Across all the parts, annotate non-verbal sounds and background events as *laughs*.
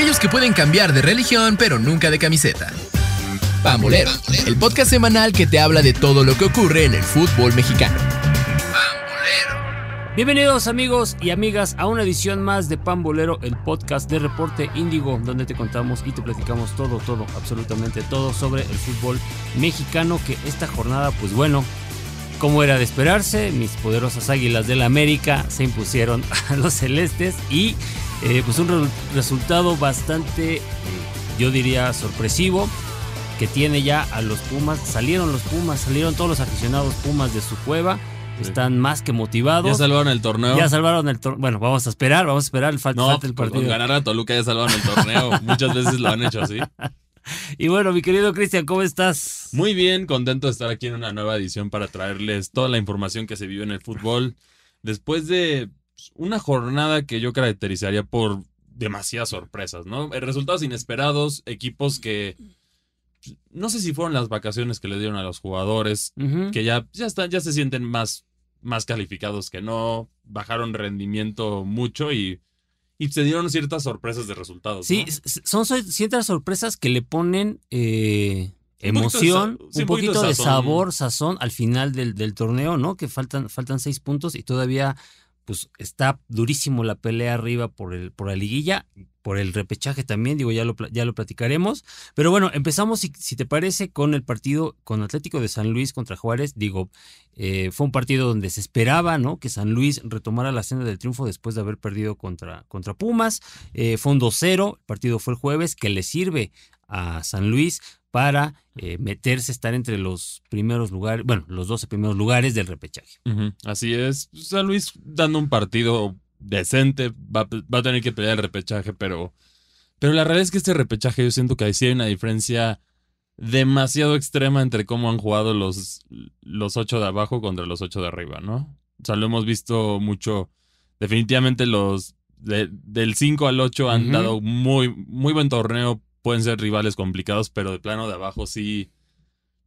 aquellos que pueden cambiar de religión pero nunca de camiseta. Pambolero, el podcast semanal que te habla de todo lo que ocurre en el fútbol mexicano. Bienvenidos amigos y amigas a una edición más de Pambolero, el podcast de Reporte Índigo, donde te contamos y te platicamos todo, todo, absolutamente todo sobre el fútbol mexicano, que esta jornada, pues bueno, como era de esperarse, mis poderosas águilas del América se impusieron *laughs* a los celestes y eh, pues un resultado bastante, eh, yo diría, sorpresivo que tiene ya a los Pumas. Salieron los Pumas, salieron todos los aficionados Pumas de su cueva están más que motivados. Ya salvaron el torneo. Ya salvaron el torneo. Bueno, vamos a esperar, vamos a esperar el falta, no, el partido. Con ganar a Toluca ya salvaron el torneo. *laughs* Muchas veces lo han hecho así. Y bueno, mi querido Cristian, ¿cómo estás? Muy bien, contento de estar aquí en una nueva edición para traerles toda la información que se vive en el fútbol. Después de una jornada que yo caracterizaría por demasiadas sorpresas, ¿no? Resultados inesperados, equipos que no sé si fueron las vacaciones que le dieron a los jugadores, que ya, ya, están, ya se sienten más más calificados que no, bajaron rendimiento mucho y, y se dieron ciertas sorpresas de resultados. Sí, son ciertas sorpresas que le ponen eh, emoción, un poquito, de, sabor, sazón al final del, del, torneo, ¿no? Que faltan, faltan seis puntos y todavía pues está durísimo la pelea arriba por, el, por la liguilla, por el repechaje también, digo, ya lo, ya lo platicaremos. Pero bueno, empezamos, si, te parece, con el partido con Atlético de San Luis contra Juárez. Digo, eh, fue un partido donde se esperaba, ¿no? Que San Luis retomara la senda del triunfo después de haber perdido contra, contra Pumas. Eh, fue un 2-0, el partido fue el jueves, que le sirve a San Luis para eh, meterse, estar entre los primeros lugares, bueno, los 12 primeros lugares del repechaje. Así es. San Luis dando un partido decente, va, a tener que pelear el repechaje, pero, pero la realidad es que este repechaje yo siento que ahí sí hay una diferencia demasiado extrema entre cómo han jugado los, los ocho de abajo contra los ocho de arriba, ¿no? O sea, lo hemos visto mucho. Definitivamente los del 5 al 8 han dado muy, muy buen torneo pueden ser rivales complicados, pero de plano de abajo sí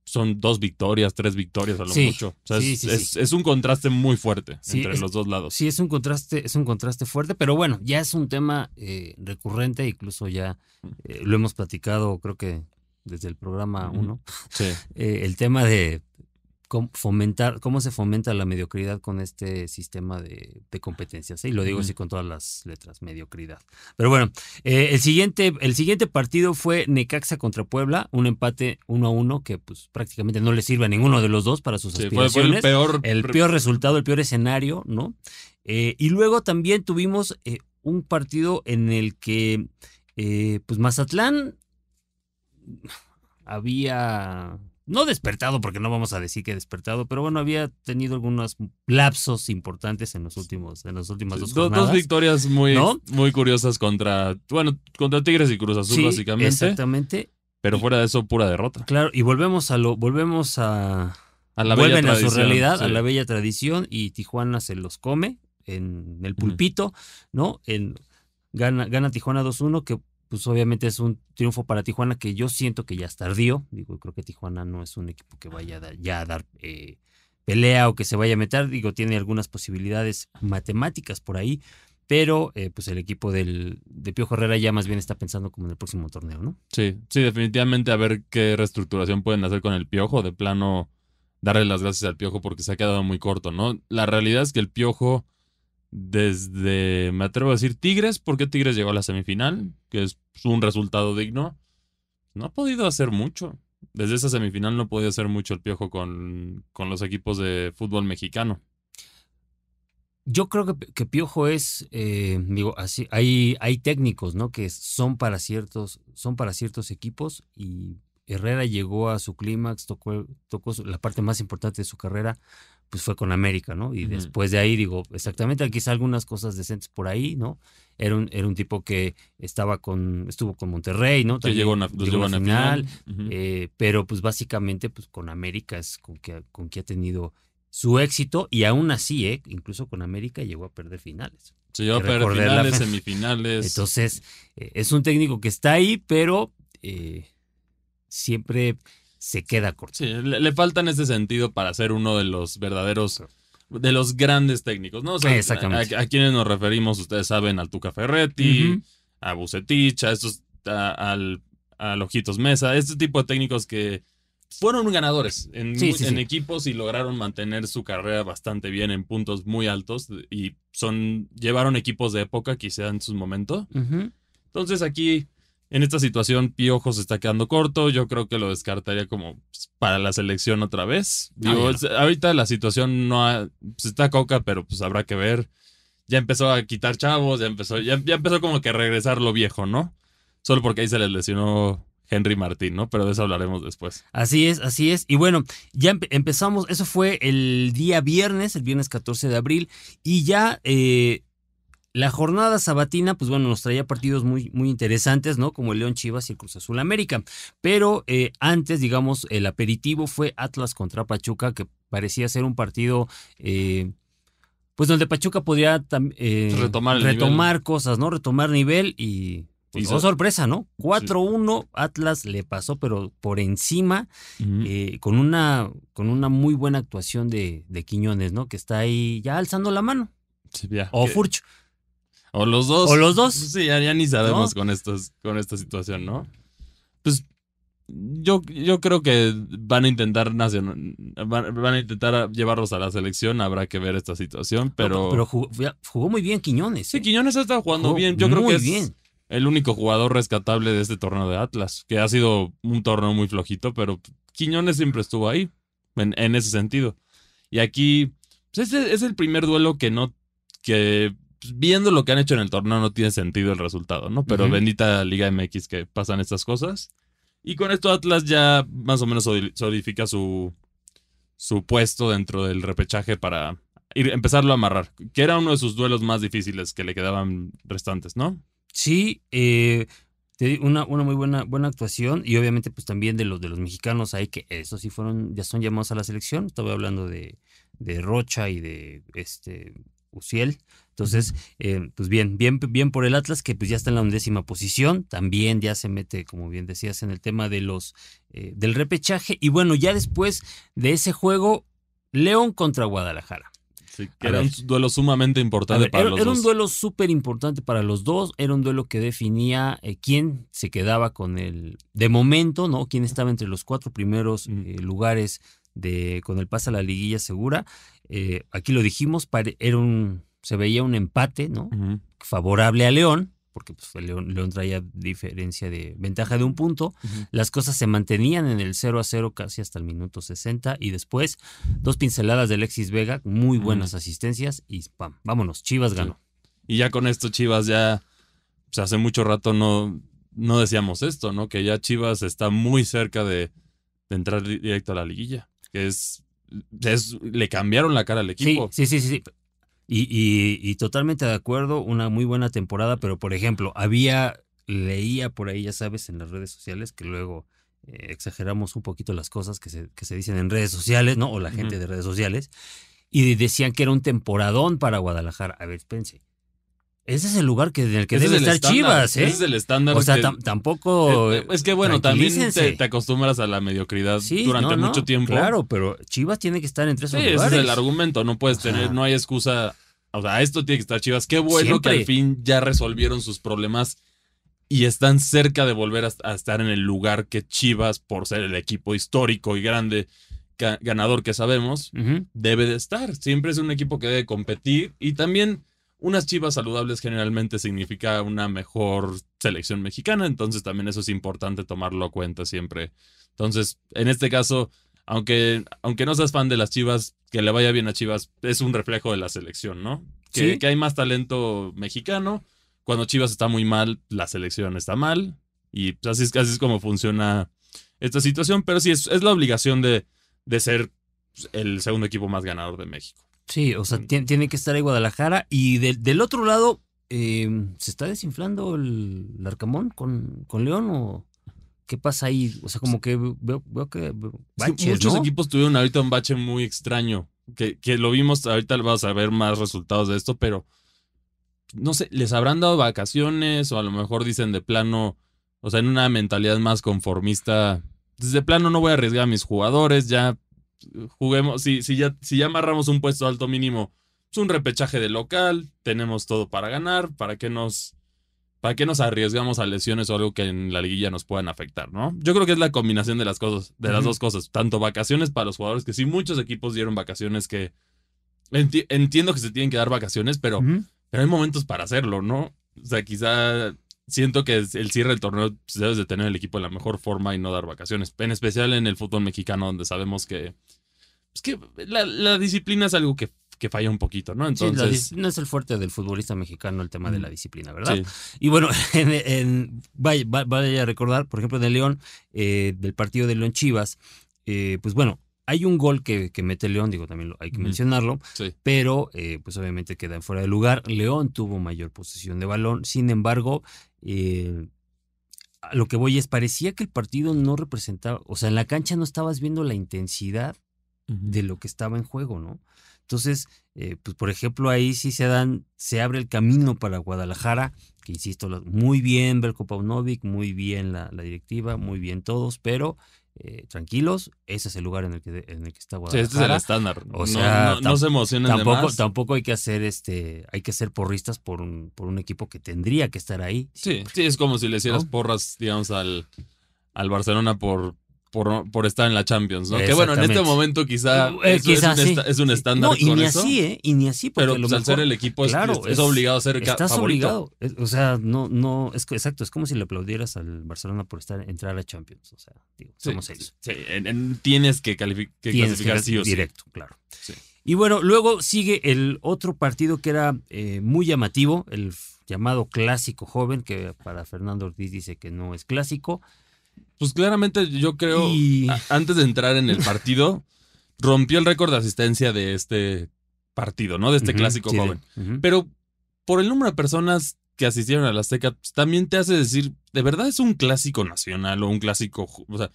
son dos victorias, tres victorias a lo mucho. O sea, es, un contraste muy fuerte entre los dos lados. Sí, es un contraste, es un contraste fuerte, pero bueno, ya es un tema eh, recurrente, incluso ya eh, lo hemos platicado, creo que desde el programa 1. Sí. *laughs* Eh, el tema de cómo, fomentar, cómo se fomenta la mediocridad con este sistema de, competencias. Y lo digo así con todas las letras, mediocridad. Pero bueno, eh, el, siguiente, el siguiente partido fue Necaxa contra Puebla, un empate 1 a 1 que pues prácticamente no le sirve a ninguno de los dos para sus aspiraciones. el peor, el peor resultado, el peor escenario, ¿no? Eh, y luego también tuvimos eh, un partido en el que pues Mazatlán había no despertado, porque no vamos a decir que despertado, pero bueno, había tenido algunos lapsos importantes en los últimos, en las últimas dos jornadas. Dos victorias muy, muy curiosas contra, bueno, contra Tigres y Cruz Azul, básicamente. Exactamente. Pero fuera de eso, pura derrota. Claro, y volvemos a lo, volvemos a. A la vuelven a su realidad, a la bella tradición, y Tijuana se los come en el pulpito, ¿no? En, gana, gana Tijuana 2-1, que pues obviamente es un triunfo para Tijuana que yo siento que ya es tardío. Digo, creo que Tijuana no es un equipo que vaya ya a dar eh, pelea o que se vaya a meter. Digo, tiene algunas posibilidades matemáticas por ahí, pero eh, pues el equipo del, de Piojo Herrera ya más bien está pensando como en el próximo torneo, ¿no? Sí, sí, definitivamente a ver qué reestructuración pueden hacer con el Piojo. De plano, darle las gracias al Piojo porque se ha quedado muy corto, ¿no? La realidad es que el Piojo desde, me atrevo a decir, Tigres, porque Tigres llegó a la semifinal, que es un resultado digno. No ha podido hacer mucho. Desde esa semifinal no podido hacer mucho el piojo con, con los equipos de fútbol mexicano. Yo creo que, Piojo es, eh, digo, así, hay, hay técnicos, ¿no? Que son para ciertos, son para ciertos equipos y Herrera llegó a su clímax, tocó, tocó la parte más importante de su carrera pues fue con América, ¿no? Y después de ahí, digo, exactamente, quizá algunas cosas decentes por ahí, ¿no? Era un, era un tipo que estaba con, estuvo con Monterrey, ¿no? que llegó a, llegó una final, eh, pero pues básicamente pues con América es con que, con que ha tenido su éxito y aún así, ¿eh? Incluso con América llegó a perder finales. Se llegó a perder finales, semifinales. Entonces, eh, es un técnico que está ahí, pero eh, siempre se queda corto. Sí, le, falta en ese sentido para ser uno de los verdaderos, de los grandes técnicos, ¿no? Exactamente. A, quienes nos referimos, ustedes saben, al Tuca Ferretti, a Bucetich, a estos, al, a Lojitos Mesa, este tipo de técnicos que fueron ganadores en, en equipos y lograron mantener su carrera bastante bien en puntos muy altos y son llevaron equipos de época quizá en su momento. Entonces aquí en esta situación Piojo se está quedando corto, yo creo que lo descartaría como pues, para la selección otra vez. Digo, ahorita la situación no ha, pues, está coca, pero pues habrá que ver. Ya empezó a quitar chavos, ya empezó ya, ya empezó como que a regresar lo viejo, ¿no? Solo porque ahí se les lesionó Henry Martín, ¿no? Pero de eso hablaremos después. Así es, así es. Y bueno, ya empezamos, eso fue el día viernes, el viernes 14 de abril, y ya eh, la jornada sabatina, pues bueno, nos traía partidos muy, muy interesantes, ¿no? Como el León Chivas y el Cruz Azul América. Pero eh, antes, digamos, el aperitivo fue Atlas contra Pachuca, que parecía ser un partido... Eh, pues donde Pachuca podría retomar, retomar cosas, ¿no? Retomar nivel y pues, oh, sorpresa, ¿no? 4-1, Atlas le pasó, pero por encima, eh, con, una, con una muy buena actuación de, de, Quiñones, ¿no? Que está ahí ya alzando la mano. o Furch. O los dos. O los dos. Sí, ya, ni sabemos con, estos, con esta situación, ¿no? Pues yo, yo creo que van a intentar nacional, van, a intentar llevarlos a la selección, habrá que ver esta situación, pero... pero jugó, muy bien Quiñones. Sí, ¿eh? Quiñones ha estado jugando bien. Yo creo que es, bien el único jugador rescatable de este torneo de Atlas, que ha sido un torneo muy flojito, pero Quiñones siempre estuvo ahí, en, ese sentido. Y aquí, pues este es el primer duelo que no, que viendo lo que han hecho en el torneo no tiene sentido el resultado, ¿no? Pero bendita Liga MX que pasan estas cosas. Y con esto Atlas ya más o menos solidifica su, su puesto dentro del repechaje para ir, empezarlo a amarrar, que era uno de sus duelos más difíciles que le quedaban restantes, ¿no? Sí, eh, una, una muy buena, buena actuación y obviamente pues también de los de los mexicanos hay que esos sí fueron, ya son llamados a la selección. Estaba hablando de, de Rocha y de este Uciel. Entonces, eh, pues bien, bien, bien por el Atlas, que pues ya está en la undécima posición. También ya se mete, como bien decías, en el tema de los eh, del repechaje. Y bueno, ya después de ese juego, León contra Guadalajara. Sí, que era un duelo sumamente importante para los dos. Era un duelo súper importante para los dos. Era un duelo que definía eh, quién se quedaba con el. De momento, ¿no? Quién estaba entre los cuatro primeros eh, lugares de, con el pase a la liguilla segura. Eh, aquí lo dijimos, era un, se veía un empate, ¿no? Favorable a León porque pues, León, León, traía diferencia de ventaja de un punto. Las cosas se mantenían en el 0 a 0 casi hasta el minuto 60 y después dos pinceladas de Alexis Vega, muy buenas asistencias y ¡pam! Vámonos, Chivas ganó. Y ya con esto Chivas ya, pues hace mucho rato no, no decíamos esto, ¿no? Que ya Chivas está muy cerca de, entrar directo a la liguilla, que es, es, le cambiaron la cara al equipo. Sí, sí, sí, sí. Y, totalmente de acuerdo, una muy buena temporada, pero por ejemplo, había, leía por ahí, ya sabes, en las redes sociales, que luego eh, exageramos un poquito las cosas que se, que se dicen en redes sociales, ¿no? O la gente de redes sociales, y decían que era un temporadón para Guadalajara. A ver, pense. Ese es el lugar que, en el que debe estar Chivas, ¿eh? Ese es el estándar. O sea, tampoco. Eh, eh, es que bueno, también te, acostumbras a la mediocridad durante mucho tiempo. Claro, pero Chivas tiene que estar entre esos sí, Ese es el argumento. No puedes tener, no hay excusa. O sea, esto tiene que estar Chivas. Qué bueno que al fin ya resolvieron sus problemas y están cerca de volver a, estar en el lugar que Chivas, por ser el equipo histórico y grande, ganador que sabemos, debe de estar. Siempre es un equipo que debe competir y también unas chivas saludables generalmente significa una mejor selección mexicana, entonces también eso es importante tomarlo a cuenta siempre. Entonces, en este caso, aunque, aunque no seas fan de las chivas, que le vaya bien a chivas es un reflejo de la selección, ¿no? Que, que hay más talento mexicano. Cuando Chivas está muy mal, la selección está mal. Y pues, así, es, así es como funciona esta situación. Pero sí, es, es la obligación de, de ser el segundo equipo más ganador de México. Sí, o sea, tiene, que estar ahí Guadalajara. Y del otro lado, eh, ¿se está desinflando el, Arcamón con, con, León o qué pasa ahí? O sea, como que veo, que muchos equipos tuvieron ahorita un bache muy extraño. Que, que lo vimos, ahorita vamos a ver más resultados de esto, pero no sé, les habrán dado vacaciones o a lo mejor dicen de plano, o sea, en una mentalidad más conformista, desde plano no voy a arriesgar a mis jugadores, ya juguemos, si, si, ya, si ya amarramos un puesto alto mínimo, es un repechaje de local, tenemos todo para ganar, ¿para qué nos, ¿Para qué nos arriesgamos a lesiones o algo que en la liguilla nos puedan afectar, no? Yo creo que es la combinación de las cosas, de las dos cosas. Tanto vacaciones para los jugadores, que sí, muchos equipos dieron vacaciones que. entiendo que se tienen que dar vacaciones, pero, pero hay momentos para hacerlo, ¿no? O sea, quizá siento que el cierre del torneo pues, debes de tener el equipo en la mejor forma y no dar vacaciones. En especial en el fútbol mexicano, donde sabemos que. Es pues, que la, la disciplina es algo que que falla un poquito, ¿no? Entonces. no es el fuerte del futbolista mexicano el tema de la disciplina, ¿verdad? Y bueno, *laughs* en, vaya, a recordar, por ejemplo, de León, eh, del partido de León Chivas, eh, pues bueno, hay un gol que, mete León, digo, también hay que mencionarlo, pero eh, pues obviamente queda fuera de lugar. León tuvo mayor posesión de balón, sin embargo, a lo que voy es, parecía que el partido no representaba, o sea, en la cancha no estabas viendo la intensidad de lo que estaba en juego, ¿no? Entonces, eh, pues por ejemplo, ahí sí se dan, se abre el camino para Guadalajara, que insisto, muy bien Belko Paunovic, muy bien la, directiva, muy bien todos, pero eh, tranquilos, ese es el lugar en el que, en el que está Guadalajara. Sí, este es el estándar. O sea, no, se emocionen tampoco, de tampoco hay que hacer este, hay que ser porristas por un, por un equipo que tendría que estar ahí. Sí, sí, es como si le hicieras porras, digamos, al, al Barcelona por por, por estar en la Champions, ¿no? Que bueno, en este momento quizá, eh, es, un, estándar. No, y ni así, ¿eh? Y ni así. Pero pues, al ser el equipo claro, es, obligado a ser Estás obligado. o sea, no, no, es exacto, es como si le aplaudieras al Barcelona por estar entrar a Champions. O sea, digo, somos ellos. Sí, tienes que, clasificar sí o sí. Directo, claro. Y bueno, luego sigue el otro partido que era eh, muy llamativo, el llamado clásico joven, que para Fernando Ortiz dice que no es clásico. Pues claramente yo creo, antes de entrar en el *laughs* partido, rompió el récord de asistencia de este partido, ¿no? De este clásico joven. Pero por el número de personas que asistieron a la Azteca, pues, también te hace decir, ¿de verdad es un clásico nacional o un clásico? O sea,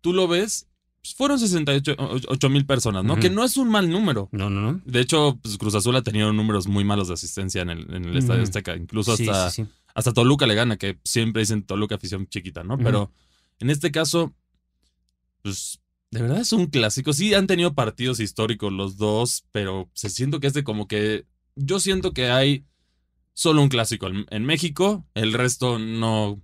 tú lo ves, pues, fueron 68 mil personas, ¿no? Que no es un mal número. No, no, no. De hecho, pues, Cruz Azul ha tenido números muy malos de asistencia en el, en el Estadio Azteca. Incluso hasta, hasta Toluca le gana, que siempre dicen Toluca afición chiquita, ¿no? Pero en este caso, pues de verdad es un clásico. Sí, han tenido partidos históricos los dos, pero se siento que este como que... Yo siento que hay solo un clásico en, México, el resto no...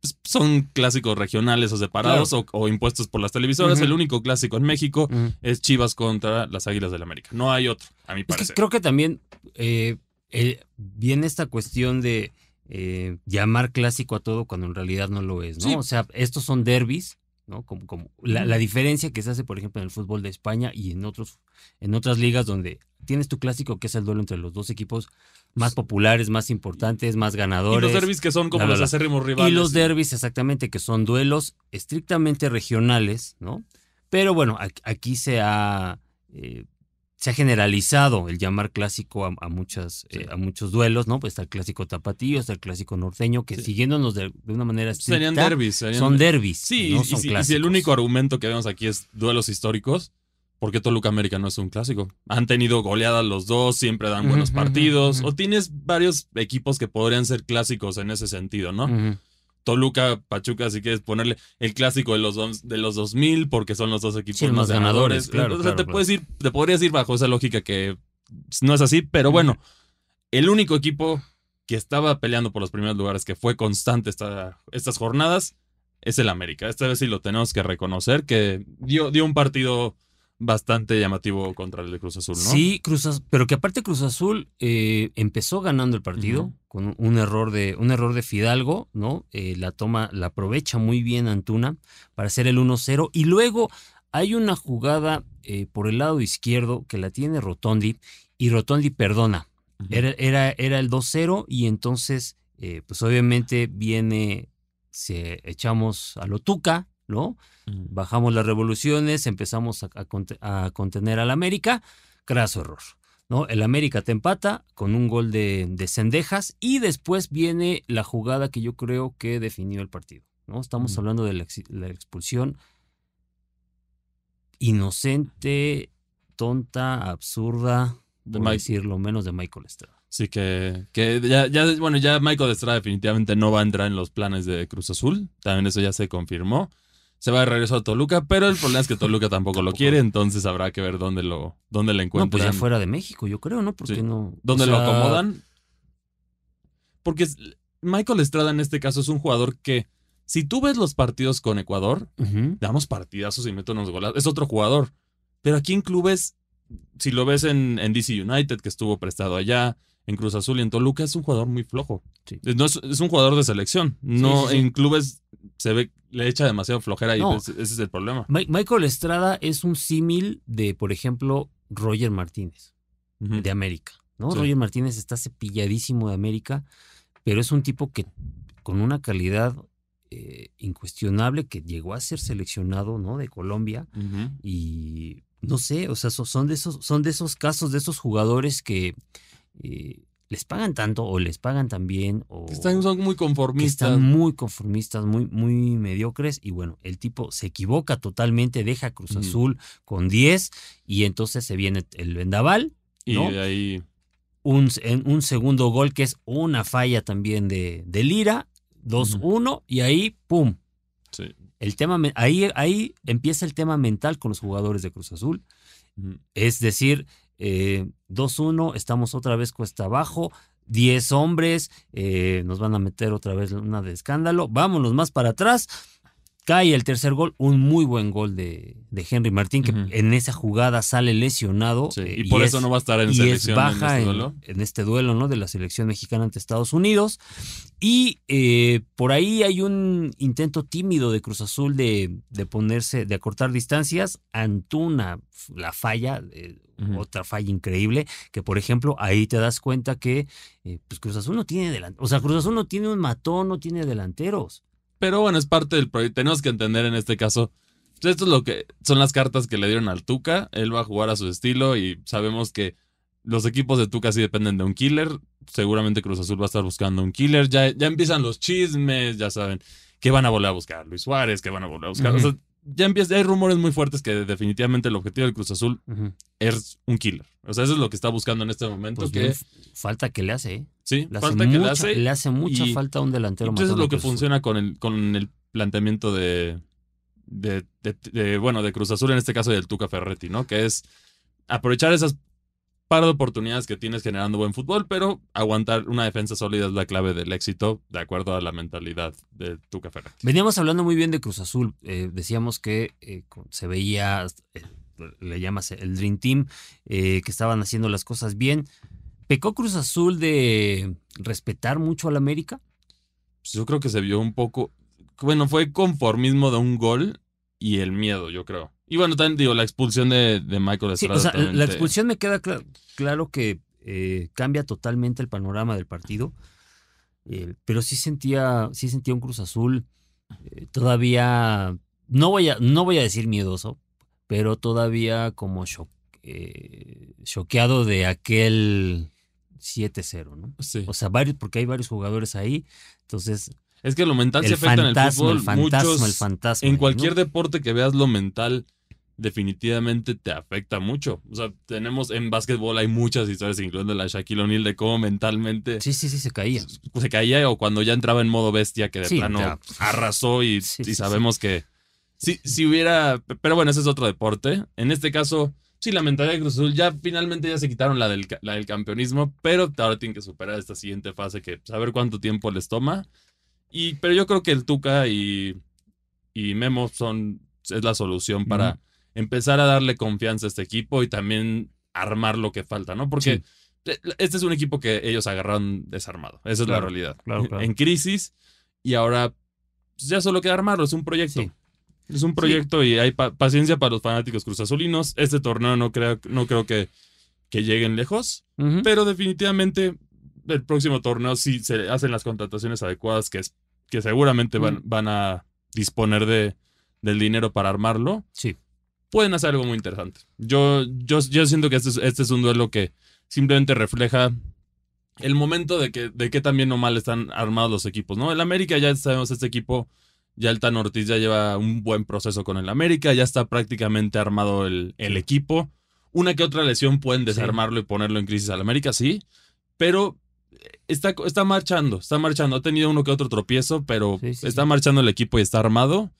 Pues, son clásicos regionales o separados o, impuestos por las televisoras. El único clásico en México es Chivas contra las Águilas del América. No hay otro, a mi parecer. creo que también eh, eh, viene esta cuestión de eh, llamar clásico a todo cuando en realidad no lo es, ¿no? O sea, estos son derbis, ¿no? Como, como la, diferencia que se hace, por ejemplo, en el fútbol de España y en otros, en otras ligas donde tienes tu clásico que es el duelo entre los dos equipos más populares, más importantes, más ganadores. Y los derbis que son como los acérrimos rivales. Y los derbis, exactamente, que son duelos estrictamente regionales, ¿no? Pero bueno, aquí se ha eh, se ha generalizado el llamar clásico a, muchas, eh, a muchos duelos, ¿no? Pues está el clásico tapatío, está el clásico norteño, que siguiéndonos de, una manera estricta, Serían derbis. Son derbis. Sí, y, si, el único argumento que vemos aquí es duelos históricos, ¿por qué Toluca América no es un clásico? Han tenido goleadas los dos, siempre dan buenos partidos, o tienes varios equipos que podrían ser clásicos en ese sentido, ¿no? Toluca, Pachuca, si quieres ponerle el clásico de los, de los 2000, porque son los dos equipos más ganadores. Claro, o sea, te, Puedes ir, te podrías ir bajo esa lógica que no es así, pero bueno, el único equipo que estaba peleando por los primeros lugares, que fue constante esta, estas jornadas, es el América. Esta vez sí lo tenemos que reconocer, que dio, dio un partido bastante llamativo contra el de Cruz Azul, ¿no? Sí, Cruz Azul, pero que aparte Cruz Azul eh, empezó ganando el partido con un error de un error de Fidalgo, ¿no? Eh, la toma, la aprovecha muy bien Antuna para hacer el 1-0 y luego hay una jugada eh, por el lado izquierdo que la tiene Rotondi y Rotondi perdona. era, era, era, el 2-0 y entonces, pues obviamente viene, se echamos a Lotuca, ¿no? Bajamos las revoluciones, empezamos a, contener al América. Craso error. ¿no? El América te empata con un gol de, de Cendejas y después viene la jugada que yo creo que definió el partido. ¿no? Estamos hablando de la, expulsión inocente, tonta, absurda, de decirlo menos de Michael Estrada. Sí, que, que ya, ya, bueno, ya Michael Estrada definitivamente no va a entrar en los planes de Cruz Azul. También eso ya se confirmó se va de regreso a Toluca, pero el problema es que Toluca *laughs* tampoco lo quiere, entonces habrá que ver dónde lo, dónde le encuentran. No, pues ya fuera de México, yo creo, ¿no? Porque no. ¿Dónde lo acomodan? Porque Michael Estrada en este caso es un jugador que, si tú ves los partidos con Ecuador, damos partidazos y mete unos golazos. Es otro jugador. Pero aquí en clubes, si lo ves en, en DC United, que estuvo prestado allá, en Cruz Azul y en Toluca, es un jugador muy flojo. No es, un jugador de selección. No, en clubes se ve, le echa demasiado flojera y ese es el problema. Michael Estrada es un símil de, por ejemplo, Roger Martínez, de América. ¿no? Roger Martínez está cepilladísimo de América, pero es un tipo que con una calidad eh, incuestionable que llegó a ser seleccionado ¿no? de Colombia y no sé, o sea, son de esos, son de esos casos, de esos jugadores que eh, les pagan tanto o les pagan también o están son muy conformistas están muy conformistas muy muy mediocres y bueno el tipo se equivoca totalmente deja Cruz Azul con 10 y entonces se viene el vendaval y ahí un, un segundo gol que es una falla también de, de Lira 2-1 y ahí pum. El tema ahí ahí empieza el tema mental con los jugadores de Cruz Azul. Es decir eh, 2-1, estamos otra vez cuesta abajo, 10 hombres, eh, nos van a meter otra vez una de escándalo, vámonos más para atrás. Cae el tercer gol, un muy buen gol de, de Henry Martín, que en esa jugada sale lesionado. Eh, y por eso no va a estar en selección en este duelo. En, este duelo, ¿no? De la selección mexicana ante Estados Unidos. Y eh, por ahí hay un intento tímido de Cruz Azul de, de ponerse, de acortar distancias. Antuna, la falla, otra falla increíble, que por ejemplo ahí te das cuenta que eh, pues Cruz Azul no tiene o sea, Cruz Azul no tiene un matón, no tiene delanteros. Pero bueno, es parte del proyecto, tenemos que entender en este caso, pues, esto es lo que son las cartas que le dieron al Tuca, él va a jugar a su estilo y sabemos que los equipos de Tuca sí dependen de un killer, seguramente Cruz Azul va a estar buscando un killer, ya, ya empiezan los chismes, ya saben, que van a volver a buscar Luis Suárez, que van a volver a buscar ya empieza, hay rumores muy fuertes que definitivamente el objetivo del Cruz Azul es un killer. O sea, eso es lo que está buscando en este momento. Pues falta que le hace, ¿eh? Sí, falta que le hace. Le hace mucha falta un delantero Entonces es lo que funciona con el, con el planteamiento de, de, de, bueno, de Cruz Azul, en este caso del Tuca Ferretti, ¿no? Que es aprovechar esas par de oportunidades que tienes generando buen fútbol, pero aguantar una defensa sólida es la clave del éxito, de acuerdo a la mentalidad de tu café. Veníamos hablando muy bien de Cruz Azul. Eh, decíamos que eh, se veía, eh, le llamas el Dream Team, que estaban haciendo las cosas bien. ¿Pecó Cruz Azul de respetar mucho al América? Pues yo creo que se vio un poco. Bueno, fue conformismo de un gol y el miedo, yo creo. Y bueno, también digo, la expulsión de, de Michael Estrada. Sí, o sea, la expulsión me queda claro que eh, cambia totalmente el panorama del partido. Eh, pero sí sentía, sí sentía un Cruz Azul eh, todavía, no voy, a, no voy a decir miedoso, pero todavía como choqueado de aquel 7-0, ¿no? Sí. O sea, varios, porque hay varios jugadores ahí, entonces... Es que lo mental se afecta en el fútbol. El fantasma, el fantasma. En cualquier deporte que veas lo mental definitivamente te afecta mucho. O sea, tenemos en básquetbol hay muchas historias, incluyendo la Shaquille O'Neal, de cómo mentalmente... Sí, sí, sí, se caía. Se caía o cuando ya entraba en modo bestia, que de plano arrasó y, sabemos que... Sí, si hubiera... Pero bueno, ese es otro deporte. En este caso, sí, la mentalidad de Cruz Azul ya finalmente ya se quitaron la del, la del campeonismo, pero ahora tienen que superar esta siguiente fase que saber cuánto tiempo les toma. Y, pero yo creo que el Tuca y, y Memo son... Es la solución para empezar a darle confianza a este equipo y también armar lo que falta, ¿no? Porque e, este es un equipo que ellos agarraron desarmado. Esa es la realidad. En crisis y ahora pues, ya solo queda armarlo. Es un proyecto. Es un proyecto y hay paciencia para los fanáticos cruzazulinos. Este torneo no creo, no creo que, que lleguen lejos, pero definitivamente el próximo torneo sí se hacen las contrataciones adecuadas que, es, que seguramente van, van a disponer de, del dinero para armarlo. Sí pueden hacer algo muy interesante. Yo, yo, yo siento que este es, este es un duelo que simplemente refleja el momento de que, de que también o mal están armados los equipos, ¿no? El América ya sabemos, este equipo, ya el Tan Ortiz ya lleva un buen proceso con el América, ya está prácticamente armado el, el equipo. Una que otra lesión pueden desarmarlo y ponerlo en crisis al América, sí, pero está, está marchando, está marchando. Ha tenido uno que otro tropiezo, pero está marchando el equipo y está armado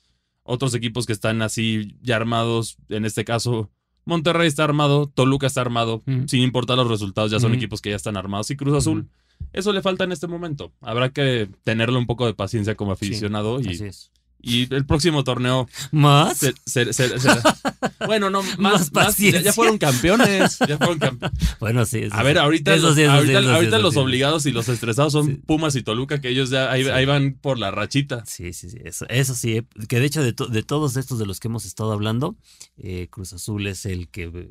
otros equipos que están así ya armados, en este caso Monterrey está armado, Toluca está armado, sin importar los resultados, ya son equipos que ya están armados y Cruz Azul Eso le falta en este momento. Habrá que tenerle un poco de paciencia como aficionado y, Así es. Y el próximo torneo. ¿Más? se- se- se- se- *laughs* bueno, no, más, Más más, ya, fueron campeones. Ya fueron campe- Bueno, sí. eso A ver, ahorita, Eso los, sí, eso sí, ahorita, sí, los sí. obligados y los estresados son. Pumas y Toluca, que ellos ya ahí, van por la rachita. Sí, sí, sí. Eso, eso sí. eh, Que de hecho, de, to- de todos estos de los que hemos estado hablando, eh, Cruz Azul es el que eh,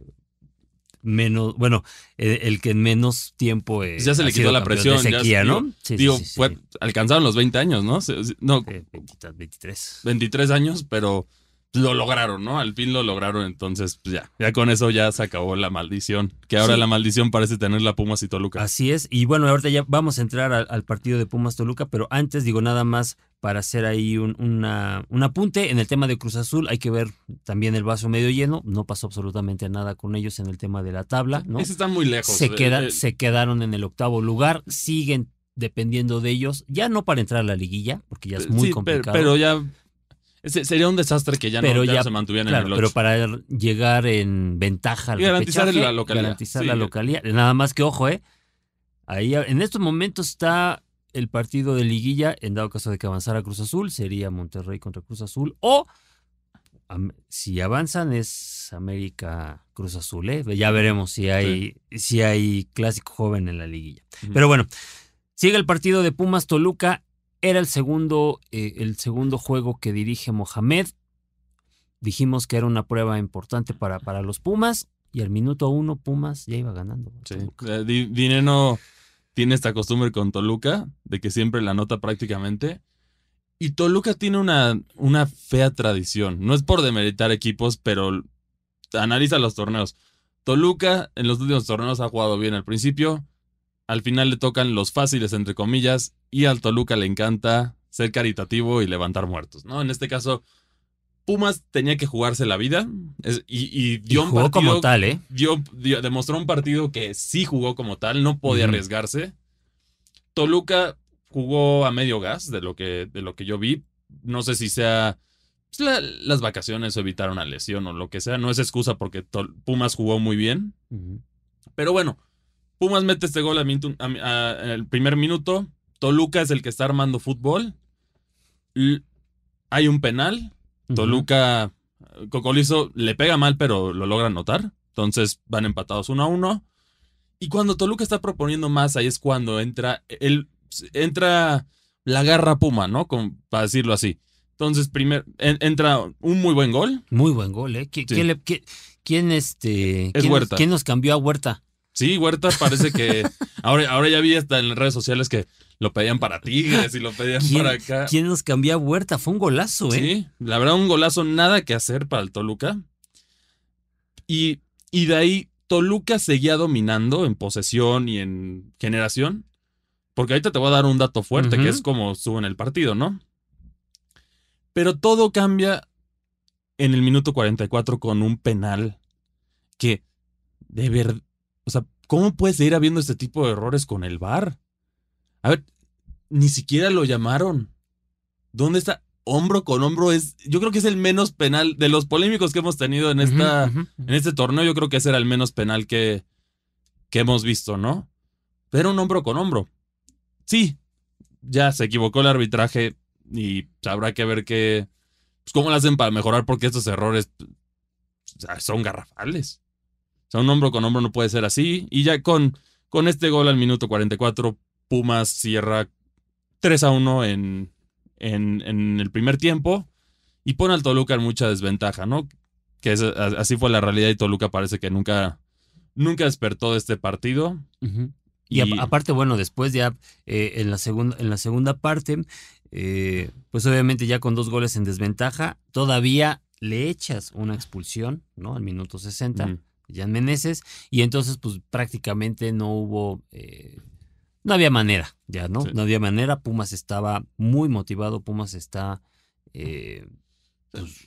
menos, bueno, eh, el que en menos tiempo. eh, Pues ya se le quitó la presión, De ya sequía, se- ¿no? digo- Sí, sí, Digo, sí, sí. fue, alcanzaron los 20 años, ¿no? No, Eh, 20, 23. 23 años, pero lo lograron, ¿no? Al fin lo lograron, entonces pues ya, ya con eso ya se acabó la maldición, que ahora Sí. la maldición parece tener la Pumas y Toluca. Así es. Y bueno, ahorita ya vamos a entrar al, al partido de Pumas Toluca, pero antes digo nada más para hacer ahí un, una- un apunte en el tema de Cruz Azul. Hay que ver también el vaso medio lleno. No pasó absolutamente nada con ellos en el tema de la tabla, ¿no? Ese está muy lejos. se, eh, queda- eh, se quedaron en el octavo lugar, siguen dependiendo de ellos, ya no para entrar a la liguilla, porque ya es muy sí, pero- complicado. Pero, ya sería un desastre que ya, Pero no, ya se mantuvieran Claro, en el pero 8. para llegar en ventaja al Y garantizar repechaje, la localidad, garantizar sí. la localidad. Nada más que ojo, ¿eh? Ahí en estos momentos está el partido de liguilla, en dado caso de que avanzara Cruz Azul, sería Monterrey contra Cruz Azul, o si avanzan es América Cruz Azul, ¿eh? Ya veremos si hay, si hay clásico joven en la liguilla. Pero bueno, sigue el partido de Pumas Toluca. Era el segundo, eh, el segundo juego que dirige Mohamed. Dijimos que era una prueba importante para, para los Pumas. Y al minuto uno, Pumas ya iba ganando. Sí. Toluca. Tiene esta costumbre con Toluca de que siempre la nota prácticamente. Y Toluca tiene una, una fea tradición. No es por demeritar equipos, pero analiza los torneos. Toluca en los últimos torneos ha jugado bien al principio. Al final le tocan los fáciles, entre comillas. Y al Toluca le encanta ser caritativo y levantar muertos. ¿no? En este caso, Pumas tenía que jugarse la vida. es- y, y Y dio un jugó como tal, ¿eh? dio- dio- demostró un partido que sí jugó como tal, no podía arriesgarse. Toluca jugó a medio gas de lo que, de lo que yo vi. No sé si sea pues, la- las vacaciones o evitar una lesión o lo que sea. No es excusa porque Tol- Pumas jugó muy bien. Pero bueno, Pumas mete este gol a minuto- a- a- en el primer minuto. Toluca es el que está armando fútbol. L- hay un penal. Toluca, Cocolizo le pega mal, pero lo logra anotar. Entonces van empatados uno a uno. Y cuando Toluca está proponiendo más, ahí es cuando entra el, entra la garra Puma, ¿no? Para decirlo así. Entonces, primer, en- entra un muy buen gol. Muy buen gol, ¿eh? ¿Qui- Sí. ¿Quién, le- qui- quién, este, Es quién nos- Huerta. quién nos cambió a Huerta? Sí, Huerta parece que. *laughs* ahora, ahora ya vi hasta en las redes sociales que lo pedían para Tigres y lo pedían ¿Quién, para acá. quién nos cambió a Huerta? Fue un golazo, ¿eh? Sí, la verdad, un golazo, nada que hacer para el Toluca. Y, y de ahí, Toluca seguía dominando en posesión y en generación. Porque ahorita te voy a dar un dato fuerte, que es como estuvo en el partido, ¿no? Pero todo cambia en el minuto 44 con un penal que, de verdad, o sea, ¿cómo puede seguir habiendo este tipo de errores con el VAR? A ver, ni siquiera lo llamaron. ¿Dónde está? Hombro con hombro es, yo creo que es el menos penal de los polémicos que hemos tenido en esta, en este torneo. Yo creo que ese era el menos penal que, que hemos visto, ¿no? Pero un hombro con hombro. Sí, ya se equivocó el arbitraje y habrá que ver qué, pues, cómo lo hacen para mejorar porque estos errores son garrafales. O sea, un hombro con hombro no puede ser así. Y ya con, con este gol al minuto 44, Pumas cierra 3 a 1 en, en, en el primer tiempo y pone al Toluca en mucha desventaja, ¿no? Que es- así fue la realidad y Toluca parece que nunca, nunca despertó de este partido. Y, aparte, bueno, después ya eh, en, la segunda, en la segunda parte, eh, pues obviamente ya con dos goles en desventaja, todavía le echas una expulsión, ¿no? Al minuto 60, Ujú. Jan Meneses, y entonces pues prácticamente no hubo, eh, no había manera, ya, ¿no? Sí. No había manera, Pumas estaba muy motivado, Pumas está... eh,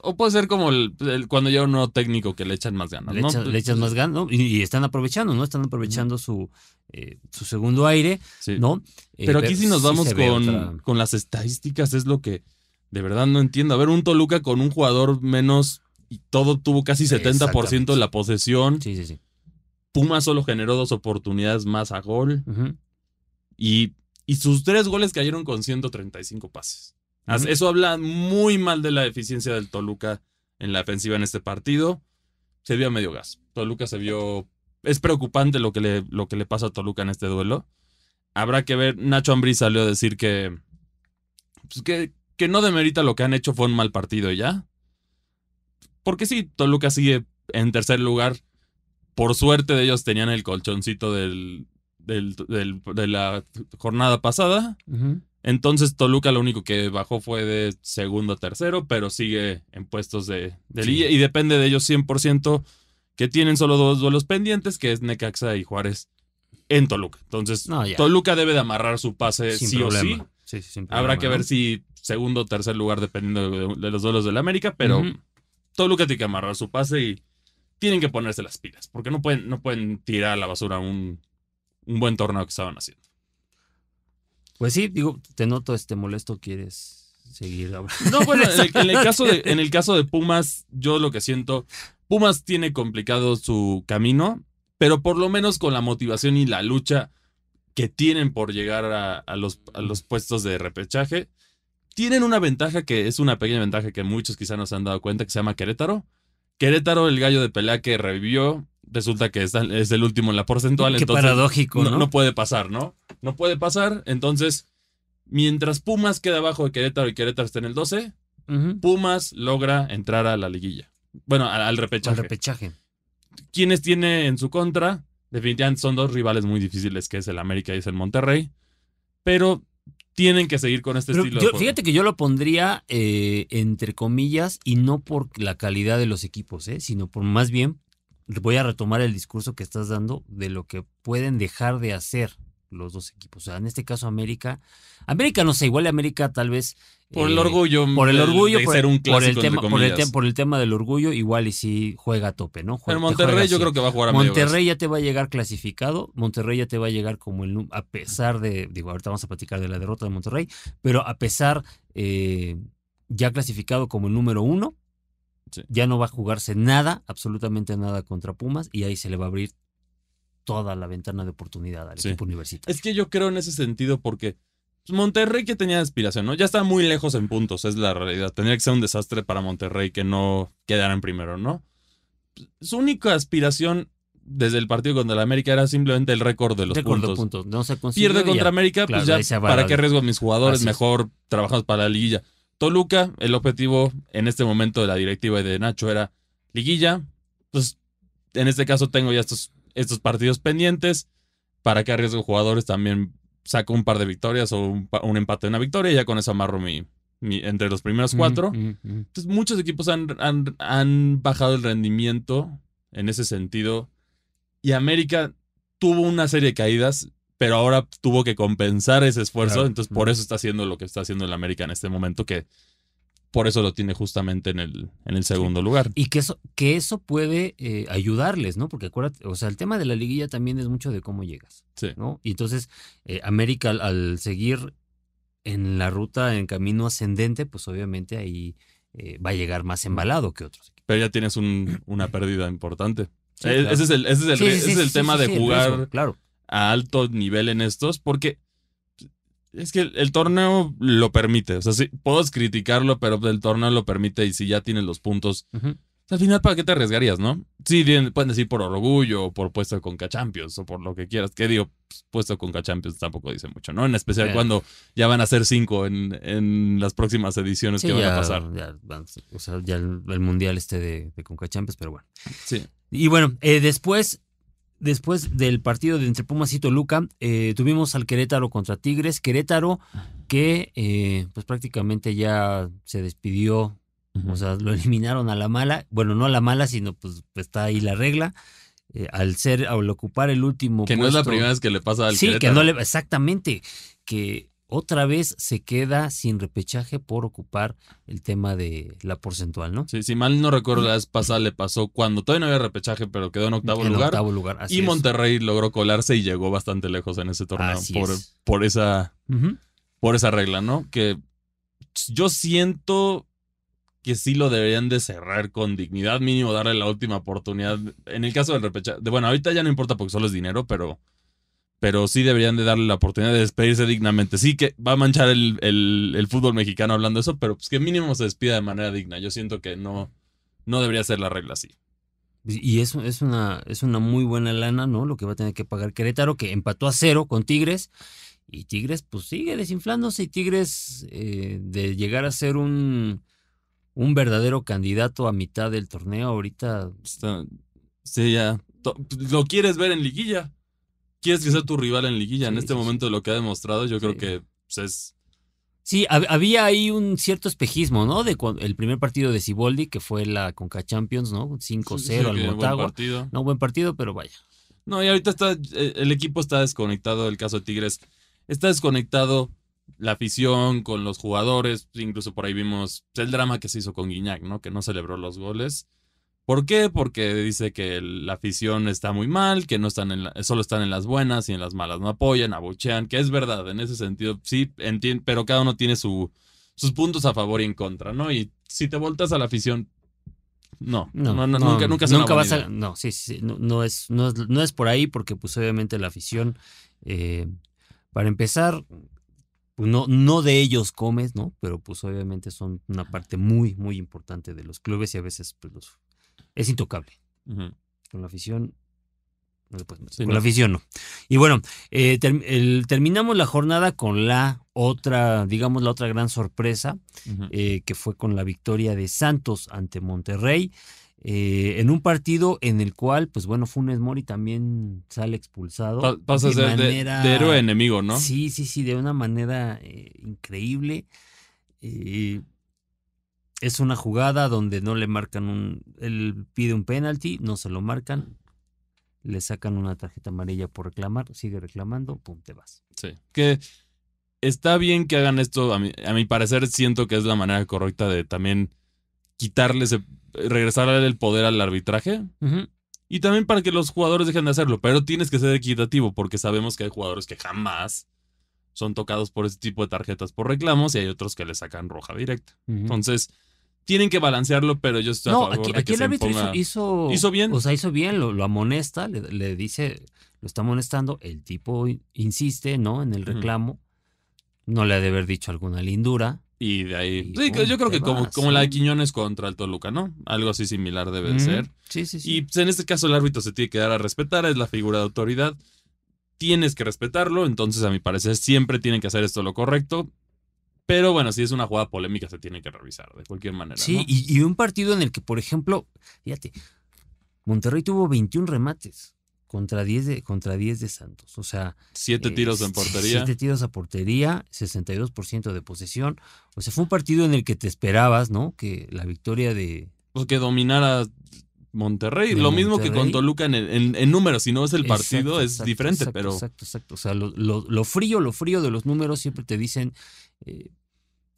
O puede ser como el- el- cuando llega un nuevo técnico que le echan más ganas, le, ¿no? le echas más ganas, ¿no? y, y están aprovechando, ¿no? Están aprovechando su, eh, su segundo aire, Sí. ¿no? Eh, Pero aquí si nos vamos con, otra- con las estadísticas es lo que de verdad no entiendo. A ver, un Toluca con un jugador menos y todo tuvo casi 70% de la posesión. Sí, sí, sí. Puma solo generó dos oportunidades más a gol. Y, y sus tres goles cayeron con 135 pases. Eso habla muy mal de la eficiencia del Toluca en la defensiva en este partido. Se vio a medio gas. Toluca se vio. Es preocupante lo que le, lo que le pasa a Toluca en este duelo. Habrá que ver. Nacho Ambrí salió a decir que, pues que, que no demerita lo que han hecho, fue un mal partido ya. Porque sí, Toluca sigue en tercer lugar. Por suerte de ellos tenían el colchoncito del, del, de la jornada pasada. Entonces Toluca lo único que bajó fue de segundo a tercero, pero sigue en puestos de, de y depende de ellos 100% que tienen solo dos duelos pendientes, que es Necaxa y Juárez en Toluca. Entonces Toluca debe de amarrar su pase sí o sí. Habrá que ver si segundo o tercer lugar dependiendo de, los duelos del América, pero Toluca tiene que amarrar su pase y tienen que ponerse las pilas, porque no pueden, no pueden tirar a la basura un, un buen torneo que estaban haciendo. Pues sí, digo, te noto este molesto, quieres seguir ahora. No, bueno, en el, *laughs* caso de, en el caso de Pumas, yo lo que siento, Pumas tiene complicado su camino, pero por lo menos con la motivación y la lucha que tienen por llegar a, los, a los puestos de repechaje, tienen una ventaja que es una pequeña ventaja que muchos quizá no se han dado cuenta, que se llama Querétaro. Querétaro, el gallo de pelea que revivió, resulta que es, el último en la porcentual. Qué paradójico, ¿no? ¿no? puede pasar, ¿no? No puede pasar. Entonces, mientras Pumas queda abajo de Querétaro y Querétaro está en el 12, Pumas logra entrar a la liguilla. Bueno, al, repechaje. Al repechaje. ¿Quiénes tiene en su contra? Definitivamente son dos rivales muy difíciles, que es el América y es el Monterrey. Pero tienen que seguir con este estilo. de Fíjate que yo lo pondría eh, entre comillas y no por la calidad de los equipos, eh, sino por más bien voy a retomar el discurso que estás dando de lo que pueden dejar de hacer los dos equipos. O sea, en este caso América, América no sé, igual América tal vez por el orgullo, por el orgullo, por, ser un por el tema, por el, por el, tema del orgullo, igual y si juega a tope, ¿no? Pero Monterrey yo creo que va a jugar a Monterrey ya te va a llegar clasificado, Monterrey ya te va a llegar como el a pesar de, digo, ahorita vamos a platicar de la derrota de Monterrey, pero a pesar eh, ya clasificado como el número uno, ya no va a jugarse nada, absolutamente nada contra Pumas y ahí se le va a abrir toda la ventana de oportunidad al equipo universitario. Es que yo creo en ese sentido porque Monterrey que tenía aspiración, ¿no? Ya está muy lejos en puntos, es la realidad. Tendría que ser un desastre para Monterrey que no quedara en primero, ¿no? Su única aspiración desde el partido contra el América era simplemente el récord de los puntos. No se Pierde contra América, pues ya, ¿para qué arriesgo a mis jugadores? Mejor trabajamos para la liguilla. Toluca, el objetivo en este momento de la directiva y de Nacho era liguilla. Pues en este caso tengo ya estos, estos partidos pendientes. ¿Para qué arriesgo jugadores? También saco un par de victorias o un, empate de una victoria y ya con eso amarro mi, entre los primeros cuatro. Entonces muchos equipos han, han, han bajado el rendimiento en ese sentido. Y América tuvo una serie de caídas pero ahora tuvo que compensar ese esfuerzo, entonces por eso está haciendo lo que está haciendo el América en este momento, que por eso lo tiene justamente en el, en el segundo lugar. Y que eso, que eso puede eh, ayudarles, ¿no? Porque acuérdate, o sea, el tema de la liguilla también es mucho de cómo llegas, sí. ¿no? Y entonces eh, América al, seguir en la ruta, en camino ascendente, pues obviamente ahí eh, va a llegar más embalado que otros. Pero ya tienes una pérdida importante. ese, es el, ese es el, tema de jugar claro a alto nivel en estos, porque es que el, torneo lo permite. O sea, sí, puedo criticarlo, pero el torneo lo permite y si ya tienes los puntos. al final, ¿para qué te arriesgarías, no? Sí, pueden decir por orgullo, o por puesto con Champions, o por lo que quieras. ¿Qué digo? Pues, puesto con Champions tampoco dice mucho, ¿no? En especial cuando ya van a ser cinco en, en las próximas ediciones que van a pasar. o sea, ya el, mundial este de, de Conca Champions, pero bueno. Sí. Y bueno, eh, después después del partido de entre Pumas y Toluca, eh, tuvimos al Querétaro contra Tigres. Querétaro que eh, pues prácticamente ya se despidió, o sea, lo eliminaron a la mala. Bueno, no a la mala, sino pues, está ahí la regla. Eh, al ser, al ocupar el último Que no es la primera vez que le pasa al Sí, que no le, exactamente, que otra vez se queda sin repechaje por ocupar el tema de la porcentual, ¿no? Sí, si mal no recuerdo, la vez pasada le pasó cuando todavía no había repechaje, pero quedó en octavo lugar. Octavo lugar y Monterrey logró colarse y llegó bastante lejos en ese torneo por, por, esa, por esa regla, ¿no? Que yo siento que sí lo deberían de cerrar con dignidad, mínimo darle la última oportunidad. En el caso del repechaje, bueno, ahorita ya no importa porque solo es dinero, pero pero sí deberían de darle la oportunidad de despedirse dignamente. Sí que va a manchar el, el, fútbol mexicano hablando de eso, pero pues que mínimo se despida de manera digna. Yo siento que no, no debería ser la regla así. Y eso es una, es una muy buena lana, ¿no? Lo que va a tener que pagar Querétaro, que empató a cero con Tigres. Y Tigres, pues sigue desinflándose. Y Tigres, eh, de llegar a ser un, un verdadero candidato a mitad del torneo, ahorita. sí, ya. Lo quieres ver en liguilla. Quieres que sea tu rival en liguilla. en este momento, lo que ha demostrado, yo creo que pues, es Sí, había ahí un cierto espejismo, ¿no? De el primer partido de Ciboldi, que fue la Conca Champions, ¿no? 5-0 al Motagua. No, buen partido, pero vaya. No, y ahorita está, eh, el equipo está desconectado, el caso de Tigres, está desconectado la afición con los jugadores, incluso por ahí vimos el drama que se hizo con Guiñac, ¿no? Que no celebró los goles. ¿Por qué? Porque dice que la afición está muy mal, que no están en solo están en las buenas y en las malas no apoyan, abuchean, que es verdad, en ese sentido sí, entiendo, pero cada uno tiene su, sus puntos a favor y en contra, ¿no? Y si te voltas a la afición, no, no, no, nunca, nunca, nunca vas a, no, sí, sí, no, es, no, es, no es por ahí, porque pues obviamente la afición, eh, para empezar, pues no, no de ellos comes, ¿no? Pero pues obviamente son una parte muy, muy importante de los clubes y a veces pues los es intocable. Con la afición. con la afición no. Y bueno, eh, terminamos la jornada con la otra, digamos, la otra gran sorpresa, eh, que fue con la victoria de Santos ante Monterrey. Eh, en un partido en el cual, pues bueno, Funes Mori también sale expulsado. pasa de, manera, de, héroe enemigo, ¿no? Sí, sí, sí, de una manera increíble es una jugada donde no le marcan un. Él pide un penalti, no se lo marcan, le sacan una tarjeta amarilla por reclamar, sigue reclamando, pum, te vas. Sí. Que está bien que hagan esto, a mi, a mi parecer siento que es la manera correcta de también quitarles, regresarle el poder al arbitraje. Y también para que los jugadores dejen de hacerlo, pero tienes que ser equitativo porque sabemos que hay jugadores que jamás son tocados por ese tipo de tarjetas por reclamos y hay otros que le sacan roja directa. Entonces, tienen que balancearlo, pero yo estoy a favor aquí, de que el árbitro hizo, hizo, bien. O sea, hizo bien, lo, amonesta, le, dice, lo está amonestando, el tipo insiste, ¿no? En el reclamo. No le ha de haber dicho alguna lindura. Y de ahí. sí, yo creo que como, como la de Quiñones contra el Toluca, ¿no? Algo así similar debe ser. Sí, sí, sí. Y pues, en este caso el árbitro se tiene que dar a respetar, es la figura de autoridad. Tienes que respetarlo, entonces a mi parecer siempre tienen que hacer esto lo correcto. Pero bueno, si es una jugada polémica, se tiene que revisar de cualquier manera. Sí, y, un partido en el que, por ejemplo, fíjate, Monterrey tuvo 21 remates contra 10 de, contra 10 de Santos. O sea. Siete tiros en portería. Siete tiros a portería, 62% de posesión. O sea, fue un partido en el que te esperabas, ¿no? Que la victoria de. Pues que dominara Monterrey. Lo mismo que con Toluca en, en, números, si no es el partido, es diferente, pero. Exacto, exacto. O sea, lo, lo, frío, lo frío de los números siempre te dicen eh,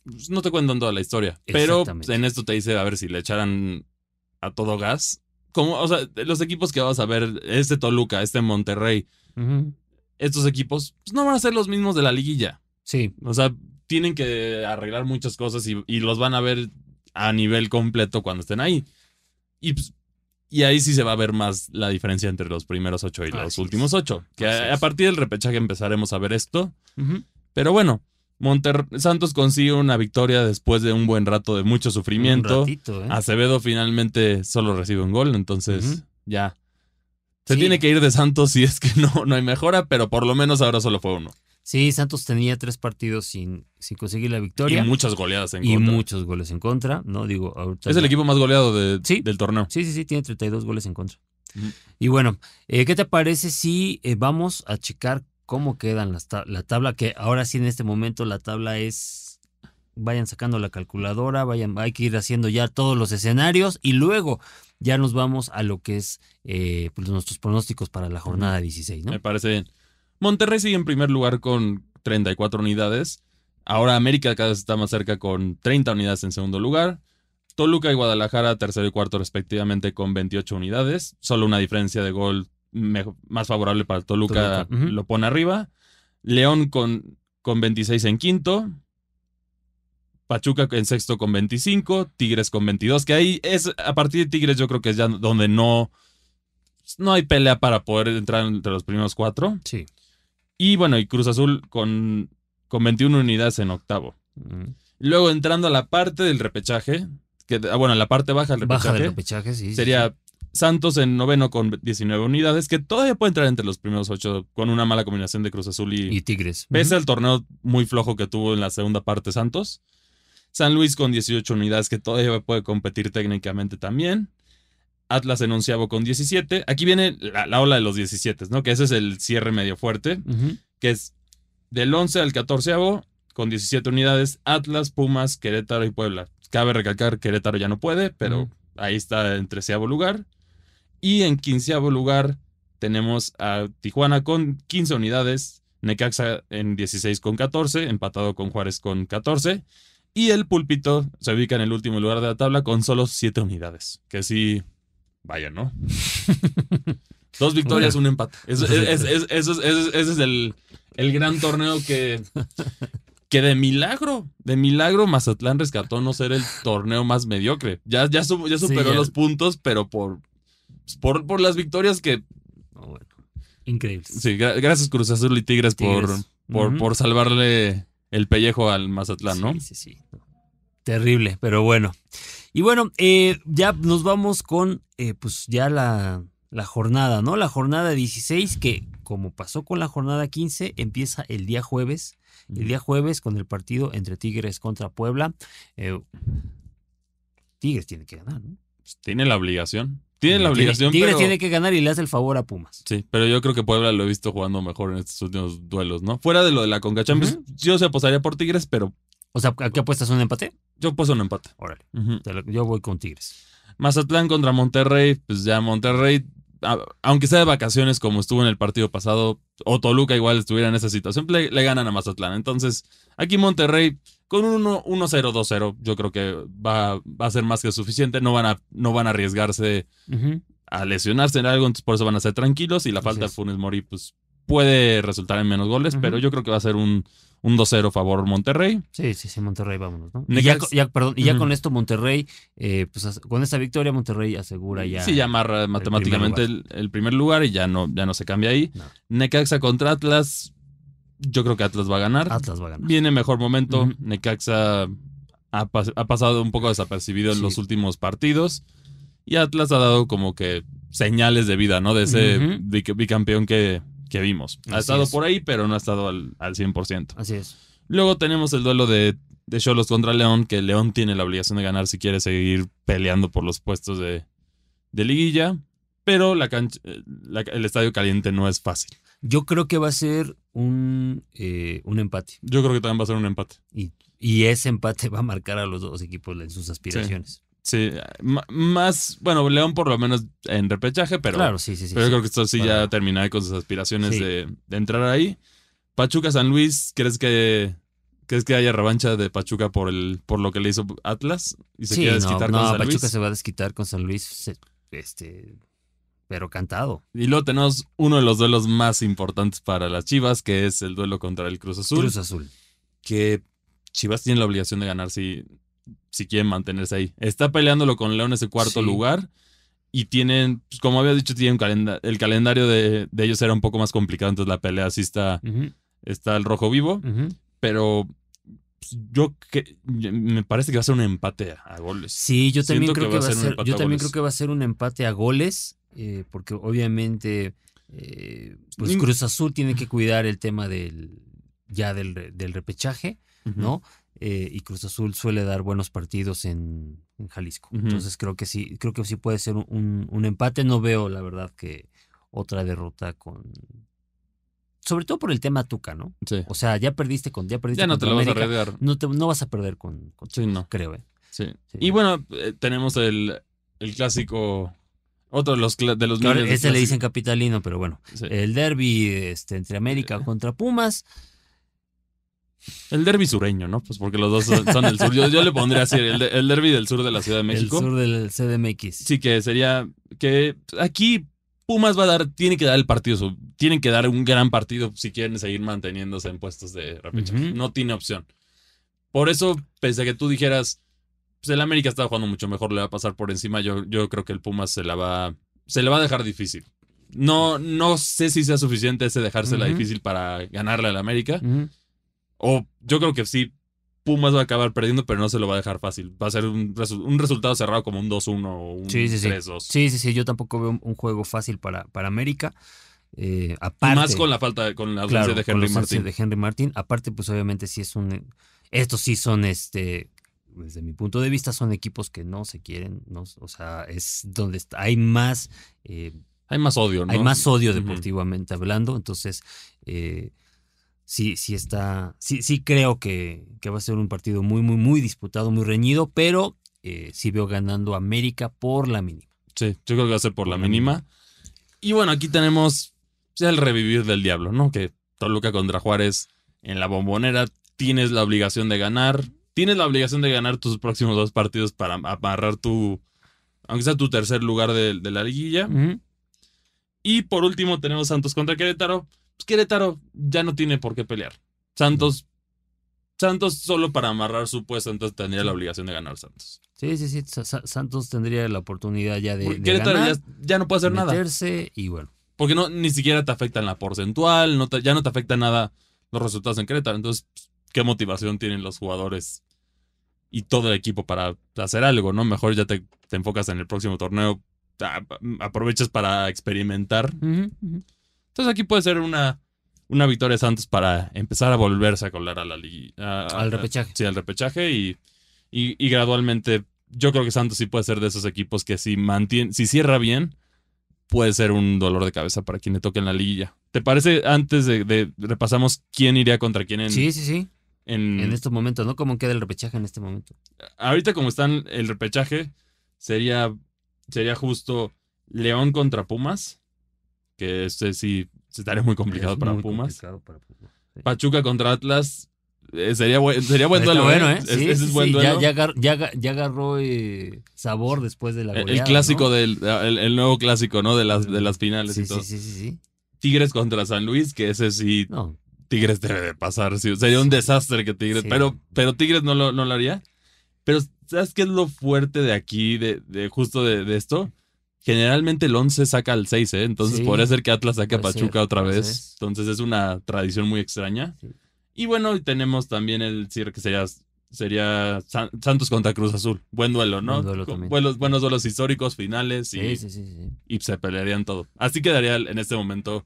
pues, no te cuentan toda la historia. Pero en esto te dice, a ver, si le echaran a todo gas. Como, o sea, los equipos que vas a ver, este Toluca, este Monterrey, estos equipos, pues no van a ser los mismos de la liguilla. Sí. O sea, tienen que arreglar muchas cosas y, los van a ver a nivel completo cuando estén ahí. Y, pues, y ahí sí se va a ver más la diferencia entre los primeros ocho y los últimos ocho. Que a, partir del repechaje empezaremos a ver esto. Pero bueno, Monter Santos consigue una victoria después de un buen rato de mucho sufrimiento. ¿eh? Acevedo finalmente solo recibe un gol, entonces ya. Se tiene que ir de Santos si es que no, no hay mejora, pero por lo menos ahora solo fue uno. Sí, Santos tenía tres partidos sin, sin conseguir la victoria. Y muchas goleadas en contra. Y muchos goles en contra, ¿no? Digo, Es el equipo más goleado de, del torneo. Sí, sí, sí, tiene 32 goles en contra. Y bueno, eh, ¿qué te parece si eh, vamos a checar cómo quedan las la tabla, que ahora sí en este momento la tabla es, vayan sacando la calculadora, vayan, hay que ir haciendo ya todos los escenarios y luego ya nos vamos a lo que es eh, pues nuestros pronósticos para la jornada 16, ¿no? Me parece bien. Monterrey sigue en primer lugar con 34 unidades. Ahora América cada vez está más cerca con 30 unidades en segundo lugar. Toluca y Guadalajara tercero y cuarto respectivamente con 28 unidades. Solo una diferencia de gol más favorable para Toluca, lo pone arriba. León con, con 26 en quinto. Pachuca en sexto con 25. Tigres con 22. Que ahí es, a partir de Tigres, yo creo que es ya donde no, no hay pelea para poder entrar entre los primeros cuatro. Sí. Y bueno, y Cruz Azul con, con 21 unidades en octavo. Luego entrando a la parte del repechaje, que, ah, bueno, la parte baja del repechaje. Baja del repechaje, sí. Sería Santos en noveno con 19 unidades, que todavía puede entrar entre los primeros ocho con una mala combinación de Cruz Azul y, Tigres. Pese al torneo muy flojo que tuvo en la segunda parte Santos. San Luis con 18 unidades, que todavía puede competir técnicamente también. Atlas en onceavo con 17. Aquí viene la, ola de los 17, ¿no? Que ese es el cierre medio fuerte, que es del 11 al 14 con 17 unidades. Atlas, Pumas, Querétaro y Puebla. Cabe recalcar, Querétaro ya no puede, pero ahí está en treceavo lugar. Y en quinceavo lugar tenemos a Tijuana con 15 unidades, Necaxa en 16 con 14, empatado con Juárez con 14. Y el púlpito se ubica en el último lugar de la tabla con solo 7 unidades. Que sí, vaya, ¿no? *laughs* Dos victorias, un empate. Ese es, el, el, gran torneo que, que de milagro, de milagro Mazatlán rescató no ser el torneo más mediocre. Ya, ya, ya superó los puntos, pero por, por, por las victorias que... Increíble. Sí, gracias Cruz Azul y Tigres, por, por, por salvarle el pellejo al Mazatlán, ¿no? Sí, sí, sí. Terrible, pero bueno. Y bueno, eh, ya nos vamos con eh, pues ya la, la, jornada, ¿no? La jornada 16 que como pasó con la jornada 15 empieza el día jueves. El día jueves con el partido entre Tigres contra Puebla. Eh, Tigres tiene que ganar, ¿no? Pues tiene la obligación. Tiene la obligación. Tigres tiene que ganar y le hace el favor a Pumas. Sí, pero yo creo que Puebla lo he visto jugando mejor en estos últimos duelos, ¿no? Fuera de lo de la Conca Champions, yo se apostaría por Tigres, pero. O sea, ¿a qué apuestas un empate? Yo apuesto un empate. Órale. Yo voy con Tigres. Mazatlán contra Monterrey, pues ya Monterrey, aunque sea de vacaciones como estuvo en el partido pasado, o Toluca igual estuviera en esa situación, le, le ganan a Mazatlán. Entonces, aquí Monterrey con un 1-0-2-0, yo creo que va, va, a ser más que suficiente. No van a, no van a arriesgarse a lesionarse en algo, entonces por eso van a ser tranquilos. Y la falta de Funes Mori, pues puede resultar en menos goles, pero yo creo que va a ser un, un 2-0 favor Monterrey. Sí, sí, sí, Monterrey, vámonos, ¿no? Y ya, perdón, y ya con esto Monterrey, eh, pues con esta victoria Monterrey asegura ya. Sí, ya amarra matemáticamente el primer, lugar y ya no, ya no se cambia ahí. Necaxa contra Atlas, yo creo que Atlas va a ganar. Atlas va a ganar. Viene mejor momento. Necaxa ha, pasado un poco desapercibido en los últimos partidos. Y Atlas ha dado como que señales de vida, ¿no? De ese bicampeón que, que vimos. Ha estado por ahí, pero no ha estado al, al 100%. Así es. Luego tenemos el duelo de, de Cholos contra León, que León tiene la obligación de ganar si quiere seguir peleando por los puestos de, de liguilla. Pero la cancha, el estadio caliente no es fácil. Yo creo que va a ser un, eh, un empate. Yo creo que también va a ser un empate. Y, y ese empate *laughs* va a marcar a los dos equipos en sus aspiraciones. Sí, más, bueno, León por lo menos en repechaje, pero, claro, sí, sí, sí, pero yo creo que esto sí ya terminará con sus aspiraciones de, entrar ahí. Pachuca San Luis, ¿crees que ¿Crees que haya revancha de Pachuca por el por lo que le hizo Atlas? Y se sí, desquitar no, con San Pachuca se va a desquitar con San Luis. Este, pero cantado. Y luego tenemos uno de los duelos más importantes para las Chivas, que es el duelo contra el Cruz Azul. Cruz Azul. Que Chivas tiene la obligación de ganar si, si quieren mantenerse ahí. Está peleándolo con León ese cuarto lugar. Y tienen, pues, como había dicho, tienen el calendario de, ellos era un poco más complicado. Entonces la pelea sí está, está el rojo vivo. Pero pues, yo que me parece que va a ser un empate a, goles. Sí, yo también creo que, va a ser, yo también creo que va a ser un empate a goles. Eh, porque obviamente eh, pues Cruz Azul tiene que cuidar el tema del ya del, repechaje, ¿no? Eh, y Cruz Azul suele dar buenos partidos en, Jalisco. Entonces creo que sí, creo que sí puede ser un, empate. No veo, la verdad, que otra derrota con. Sobre todo por el tema Tuca, ¿no? Sí. O sea, ya perdiste con. Ya perdiste ya no te lo vas a arriesgar. No, no vas a perder con. sí, no. Creo, ¿eh? Sí. Y bueno, tenemos el, el clásico otro de los, de los Ese le dicen capitalino, pero bueno. El derby este, entre América contra Pumas. El derby sureño, ¿no? Pues porque los dos son, del sur. Yo, le pondría así, el, el, derby del sur de la Ciudad de México. El sur del CDMX. Sí, que sería que aquí Pumas va a dar, tiene que dar el partido, tienen que dar un gran partido si quieren seguir manteniéndose en puestos de repechaje. No tiene opción. Por eso, pese a que tú dijeras, pues el América está jugando mucho mejor, le va a pasar por encima. Yo, yo creo que el Pumas se la va, se le va a dejar difícil. No, no sé si sea suficiente ese dejársela difícil para ganarle al América. O yo creo que sí, Pumas va a acabar perdiendo, pero no se lo va a dejar fácil. Va a ser un, resultado cerrado como un 2-1 o un 3-2. Sí. sí, sí, Yo tampoco veo un juego fácil para, para América. Eh, aparte, más con la falta, con la ausencia de Henry Martín. de Henry Martín. Aparte, pues obviamente sí es un. Estos sí son, este, desde mi punto de vista, son equipos que no se quieren, ¿no? O sea, es donde hay más. Eh, hay más odio, ¿no? Hay más odio deportivamente hablando. Entonces, eh, sí, sí está. Sí, sí creo que, que, va a ser un partido muy, muy, muy disputado, muy reñido, pero sí veo ganando América por la mínima. Sí, yo creo que va a ser por, la, mínima. Y bueno, aquí tenemos sea el revivir del diablo, ¿no? Que Toluca contra Juárez en la bombonera, tienes la obligación de ganar, tienes la obligación de ganar tus próximos dos partidos para amarrar tu, aunque sea tu tercer lugar de, la liguilla. Y por último tenemos Santos contra Querétaro. Pues Querétaro ya no tiene por qué pelear. Santos, Santos solo para amarrar su puesto, entonces tendría la obligación de ganar Santos. Sí, sí, sí. Santos tendría la oportunidad ya de, Querétaro ya, no puede hacer nada. y bueno. Porque no, ni siquiera te afecta en la porcentual, no ya no te afecta nada los resultados en Querétaro. Entonces, ¿qué motivación tienen los jugadores y todo el equipo para hacer algo, no? Mejor ya te, enfocas en el próximo torneo, aprovechas para experimentar. Entonces, aquí puede ser una, una victoria de Santos para empezar a volverse a colar a la liga. Al repechaje. Sí, al repechaje y, y, gradualmente yo creo que Santos sí puede ser de esos equipos que si mantiene, si cierra bien, puede ser un dolor de cabeza para quien le toque en la liguilla. ¿Te parece antes de, repasamos quién iría contra quién en Sí, sí, sí. En, en estos momentos, ¿no? ¿Cómo queda el repechaje en este momento? Ahorita como están el repechaje, sería, sería justo León contra Pumas, que este sí estaría muy complicado, para, Pumas. Pachuca contra Atlas, eh, sería, buen, sería buen duelo. Bueno, ¿eh? ese es buen duelo. Ya, ya, agarró eh, sabor después de la El clásico del. El, nuevo clásico, ¿no? De las, de las finales sí, y todo. Sí, sí, sí, Tigres contra San Luis, que ese sí. Tigres debe de pasar. Sería un desastre que Tigres. Pero, pero Tigres no lo, no lo haría. Pero, ¿sabes qué es lo fuerte de aquí, de, de justo de, esto? Generalmente el 11 saca al 6, ¿eh? Entonces podría ser que Atlas saque a Pachuca otra vez. Entonces es una tradición muy extraña. Y bueno, tenemos también el cierre que sería, sería Santos contra Cruz Azul. Buen duelo, ¿no? Buenos, buenos duelos históricos, finales y, y se pelearían todo. Así quedaría en este momento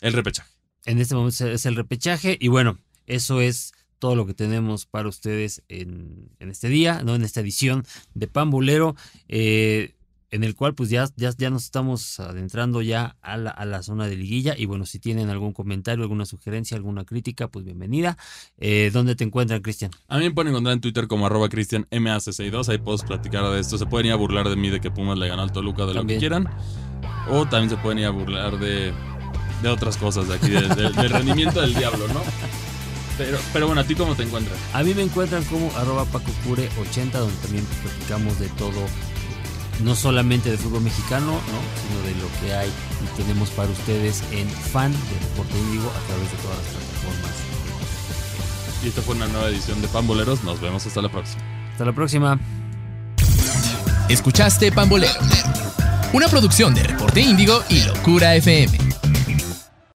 el repechaje. En este momento es el repechaje y bueno, eso es todo lo que tenemos para ustedes en, en este día, ¿no? En esta edición de Pambulero. Eh, en el cual pues ya, ya, ya nos estamos adentrando ya a la, a la, zona de liguilla y bueno, si tienen algún comentario, alguna sugerencia, alguna crítica, pues bienvenida. Eh, ¿Dónde te encuentran, Cristian? A mí me pueden encontrar en Twitter como arroba cristianmac62, ahí puedo platicar de esto. Se pueden ir a burlar de mí de que Pumas le ganó al Toluca de lo que quieran. O también se pueden ir a burlar de, de otras cosas de aquí, del rendimiento del diablo, ¿no? Pero, pero bueno, ¿a ti cómo te encuentras? A mí me encuentran como arroba pacocure80, donde también platicamos de todo no solamente de fútbol mexicano, ¿no? sino de lo que hay y tenemos para ustedes en Fan de Deporte Índigo a través de todas las plataformas. Y esta fue una nueva edición de Pamboleros. Nos vemos hasta la próxima. Hasta la próxima. Escuchaste Pambolero, una producción de Reporte Índigo y Locura FM.